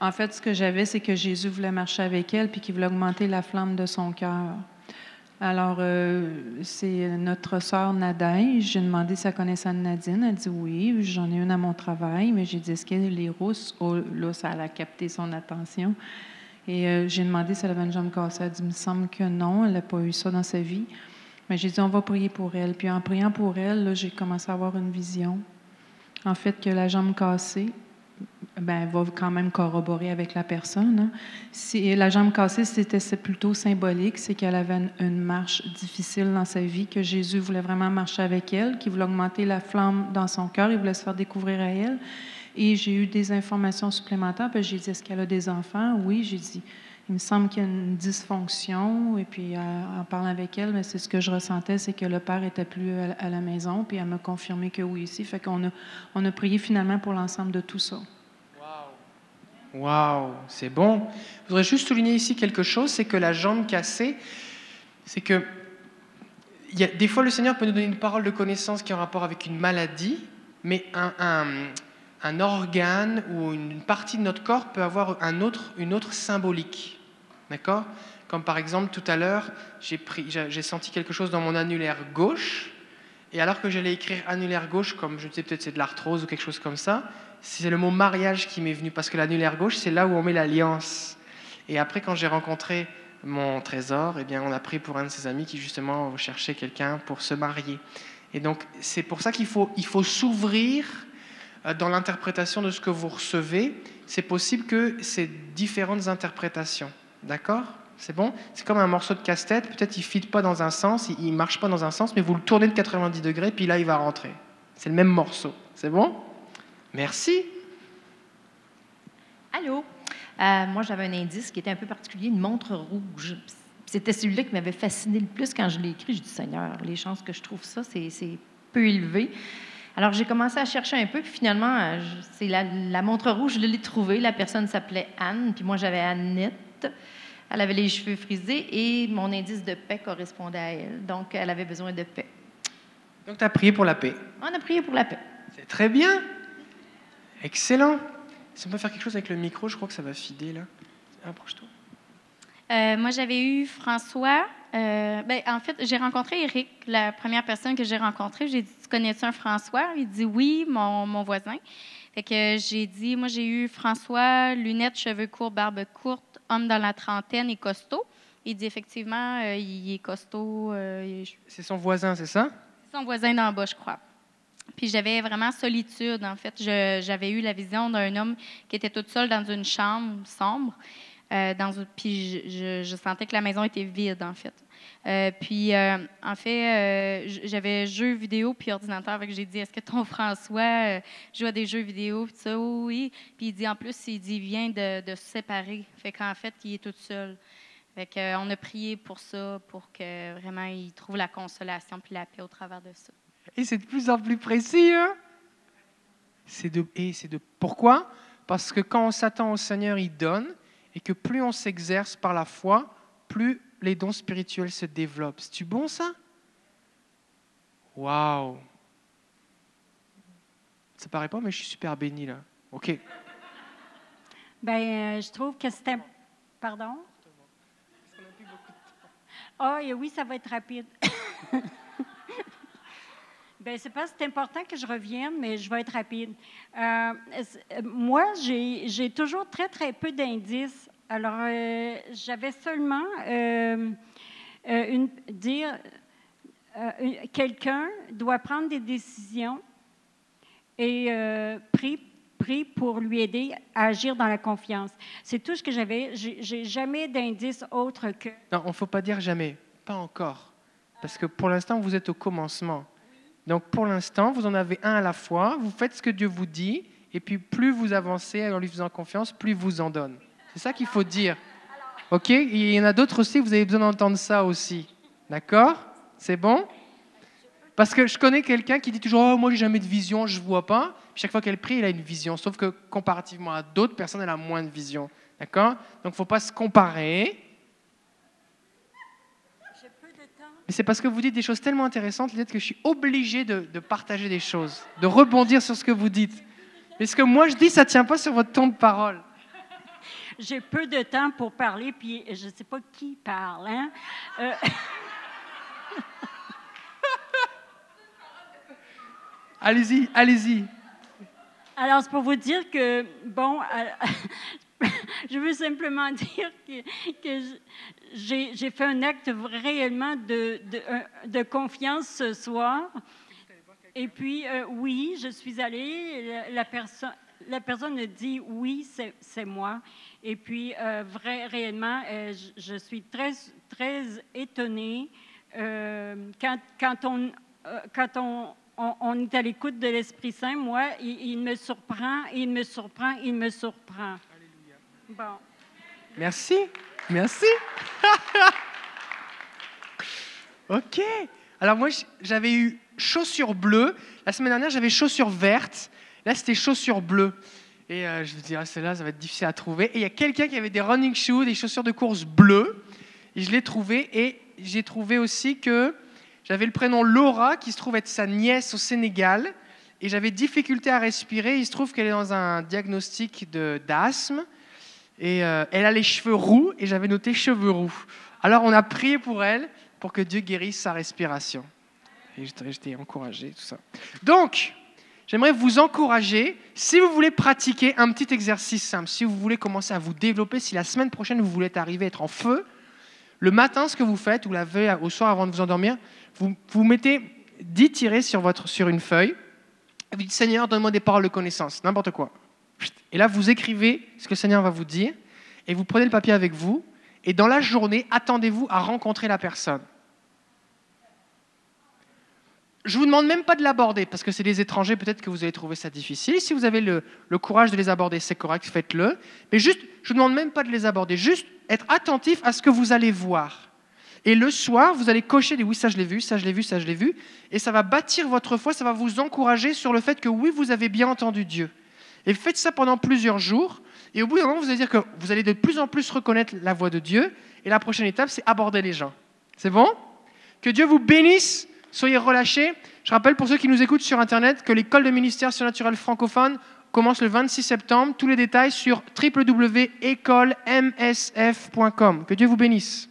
en fait, ce que j'avais, c'est que Jésus voulait marcher avec elle puis qu'il voulait augmenter la flamme de son cœur. Alors, euh, c'est notre sœur Nadège. J'ai demandé si elle connaissait Nadine. Elle dit oui, j'en ai une à mon travail, mais j'ai dit est-ce qu'elle est rousse? Oh, là, ça a capté son attention. Et euh, j'ai demandé si elle avait une jambe cassée. Elle dit il me semble que non, elle n'a pas eu ça dans sa vie. Mais j'ai dit, on va prier pour elle. Puis en priant pour elle, j'ai commencé à avoir une vision. En fait, que la jambe cassée, ben, va quand même corroborer avec la personne. hein. Si, la jambe cassée, c'était plutôt symbolique, c'est qu'elle avait une, une marche difficile dans sa vie, que Jésus voulait vraiment marcher avec elle, qu'il voulait augmenter la flamme dans son cœur, il voulait se faire découvrir à elle. Et j'ai eu des informations supplémentaires. Puis j'ai dit, est-ce qu'elle a des enfants? Oui, j'ai dit, il me semble qu'il y a une dysfonction. Et puis, euh, en parlant avec elle, mais c'est ce que je ressentais, c'est que le père était plus à, la maison. Puis elle m'a confirmé que oui ici. Fait qu'on a, on a prié finalement pour l'ensemble de tout ça. Waouh, c'est bon. Je voudrais juste souligner ici quelque chose, c'est que la jambe cassée, c'est que des fois le Seigneur peut nous donner une parole de connaissance qui est en rapport avec une maladie, mais un, un- organe ou une partie de notre corps peut avoir une autre symbolique. D'accord? Comme par exemple tout à l'heure, j'ai senti quelque chose dans mon annulaire gauche, et alors que j'allais écrire annulaire gauche, comme je ne sais peut-être c'est de l'arthrose ou quelque chose comme ça, c'est le mot mariage qui m'est venu, parce que l'annulaire gauche, c'est là où on met l'alliance. Et après, quand j'ai rencontré mon trésor, eh bien, on a pris pour un de ses amis qui justement cherchait quelqu'un pour se marier. Et donc, c'est pour ça qu'il faut, faut s'ouvrir euh, dans l'interprétation de ce que vous recevez. C'est possible que c'est différentes interprétations. D'accord? C'est bon? C'est comme un morceau de casse-tête. Peut-être il ne fit pas dans un sens, il ne marche pas dans un sens, mais vous le tournez de 90 degrés, puis là, il va rentrer. C'est le même morceau. C'est bon? Merci. Allô? Euh, moi, j'avais un indice qui était un peu particulier, une montre rouge. C'était celui-là qui m'avait fasciné le plus quand je l'ai écrit. Je dis, Seigneur, les chances que je trouve ça, c'est peu élevé. Alors, j'ai commencé à chercher un peu, puis finalement, euh, c'est la, la montre rouge, je l'ai trouvée. La personne s'appelait Anne, puis moi, j'avais Annette. Elle avait les cheveux frisés et mon indice de paix correspondait à elle. Donc, elle avait besoin de paix. Donc, tu as prié pour la paix. On a prié pour la paix. C'est très bien. Excellent. Si on peut faire quelque chose avec le micro, je crois que ça va fider là. Approche-toi. Euh, moi, j'avais eu François. euh, ben, en fait, j'ai rencontré Eric, la première personne que j'ai rencontrée. J'ai dit Tu connais-tu un François Il dit Oui, mon, mon voisin. Fait que j'ai dit Moi, j'ai eu François, lunettes, cheveux courts, barbe courte, homme dans la trentaine et costaud. Il dit Effectivement, euh, il est costaud. euh, C'est son voisin, c'est ça? Son voisin d'en bas, je crois. Puis j'avais vraiment solitude, en fait. Je- J'avais eu la vision d'un homme qui était tout seul dans une chambre sombre. euh, dans puis je, je- je sentais que la maison était vide, en fait. Euh, puis, euh, en fait, euh, j'avais jeux vidéo puis ordinateur. Que j'ai dit, est-ce que ton François euh, joue à des jeux vidéo? Puis ça, oui. Puis il dit, en plus, il dit, vient de, se séparer. Fait qu'en fait, il est tout seul. Fait que, euh, on a prié pour ça, pour que vraiment il trouve la consolation puis la paix au travers de ça. Et c'est de plus en plus précis, hein? Et c'est de pourquoi? Parce que quand on s'attend au Seigneur, il donne, et que plus on s'exerce par la foi, plus les dons spirituels se développent. C'est-tu bon ça? Waouh Ça paraît pas, mais je suis super béni là. Ok. Ben, euh, je trouve que c'était. Pardon? Ah, et oui, ça va être rapide. ben, c'est pas c'est important que je revienne, mais je vais être rapide. Euh, euh, moi, j'ai toujours très, très peu d'indices. Alors, euh, j'avais seulement euh, euh, dire euh, quelqu'un doit prendre des décisions et prie, pour lui aider à agir dans la confiance. C'est tout ce que j'avais. J'ai jamais d'indices autres que. Non, on ne faut pas dire jamais. Pas encore. Parce que pour l'instant, vous êtes au commencement. Donc pour l'instant, vous en avez un à la fois. Vous faites ce que Dieu vous dit. Et puis plus vous avancez en lui faisant confiance, plus il vous en donne. C'est ça qu'il faut dire. OK? Il y en a d'autres aussi, vous avez besoin d'entendre ça aussi. D'accord? C'est bon? Parce que je connais quelqu'un qui dit toujours oh, Moi, j'ai jamais de vision, je ne vois pas. Puis chaque fois qu'elle prie, elle a une vision. Sauf que comparativement à d'autres personnes, elle a moins de vision. D'accord? Donc il ne faut pas se comparer. Mais c'est parce que vous dites des choses tellement intéressantes, Lisette, que je suis obligé de, de partager des choses, de rebondir sur ce que vous dites. Mais ce que moi je dis, ça ne tient pas sur votre ton de parole. J'ai peu de temps pour parler, puis je ne sais pas qui parle. Hein? Euh, Allez-y, allez-y. alors, c'est pour vous dire que, bon, euh, je veux simplement dire que, j'ai fait un acte réellement de, de, un- de confiance ce soir. Et puis, euh, oui, je suis allée, la, la personne. La personne a dit oui, c'est moi. Et puis, euh, vrai, réellement, euh, je, je suis très, très étonnée euh, quand, quand, on, euh, quand on, on, on est à l'écoute de l'Esprit Saint. Moi, il, il me surprend, il me surprend, il me surprend. Bon. Merci, merci. ok. Alors moi, j'avais eu chaussures bleues. La semaine dernière, j'avais chaussures vertes. Là, c'était chaussures bleues. Et euh, je me dis, ah, celle-là, ça va être difficile à trouver. Et il y a quelqu'un qui avait des running shoes, des chaussures de course bleues. Et je l'ai trouvé. Et j'ai trouvé aussi que j'avais le prénom Laura, qui se trouve être sa nièce au Sénégal. Et j'avais difficulté à respirer. Il se trouve qu'elle est dans un diagnostic d'asthme. Et euh, elle a les cheveux roux. Et j'avais noté cheveux roux. Alors on a prié pour elle, pour que Dieu guérisse sa respiration. Et j'étais encouragé, tout ça. Donc, j'aimerais vous encourager, si vous voulez pratiquer un petit exercice simple, si vous voulez commencer à vous développer, si la semaine prochaine vous voulez arriver à être en feu, le matin, ce que vous faites, ou la veille au soir avant de vous endormir, vous, vous mettez 10 tirés sur, sur une feuille, et vous dites Seigneur, donne-moi des paroles de connaissance, n'importe quoi. Et là, vous écrivez ce que le Seigneur va vous dire, et vous prenez le papier avec vous, et dans la journée, attendez-vous à rencontrer la personne. Je ne vous demande même pas de l'aborder, parce que c'est des étrangers, peut-être que vous allez trouver ça difficile. Si vous avez le, le courage de les aborder, c'est correct, faites-le. Mais juste, je ne vous demande même pas de les aborder, juste être attentif à ce que vous allez voir. Et le soir, vous allez cocher des oui, ça je l'ai vu, ça je l'ai vu, ça je l'ai vu. Et ça va bâtir votre foi, ça va vous encourager sur le fait que oui, vous avez bien entendu Dieu. Et faites ça pendant plusieurs jours. Et au bout d'un moment, vous allez dire que vous allez de plus en plus reconnaître la voix de Dieu. Et la prochaine étape, c'est aborder les gens. C'est bon? Que Dieu vous bénisse. Soyez relâchés. Je rappelle pour ceux qui nous écoutent sur Internet que l'école de ministère surnaturel francophone commence le 26 septembre. Tous les détails sur www.écolemsf.com. Que Dieu vous bénisse.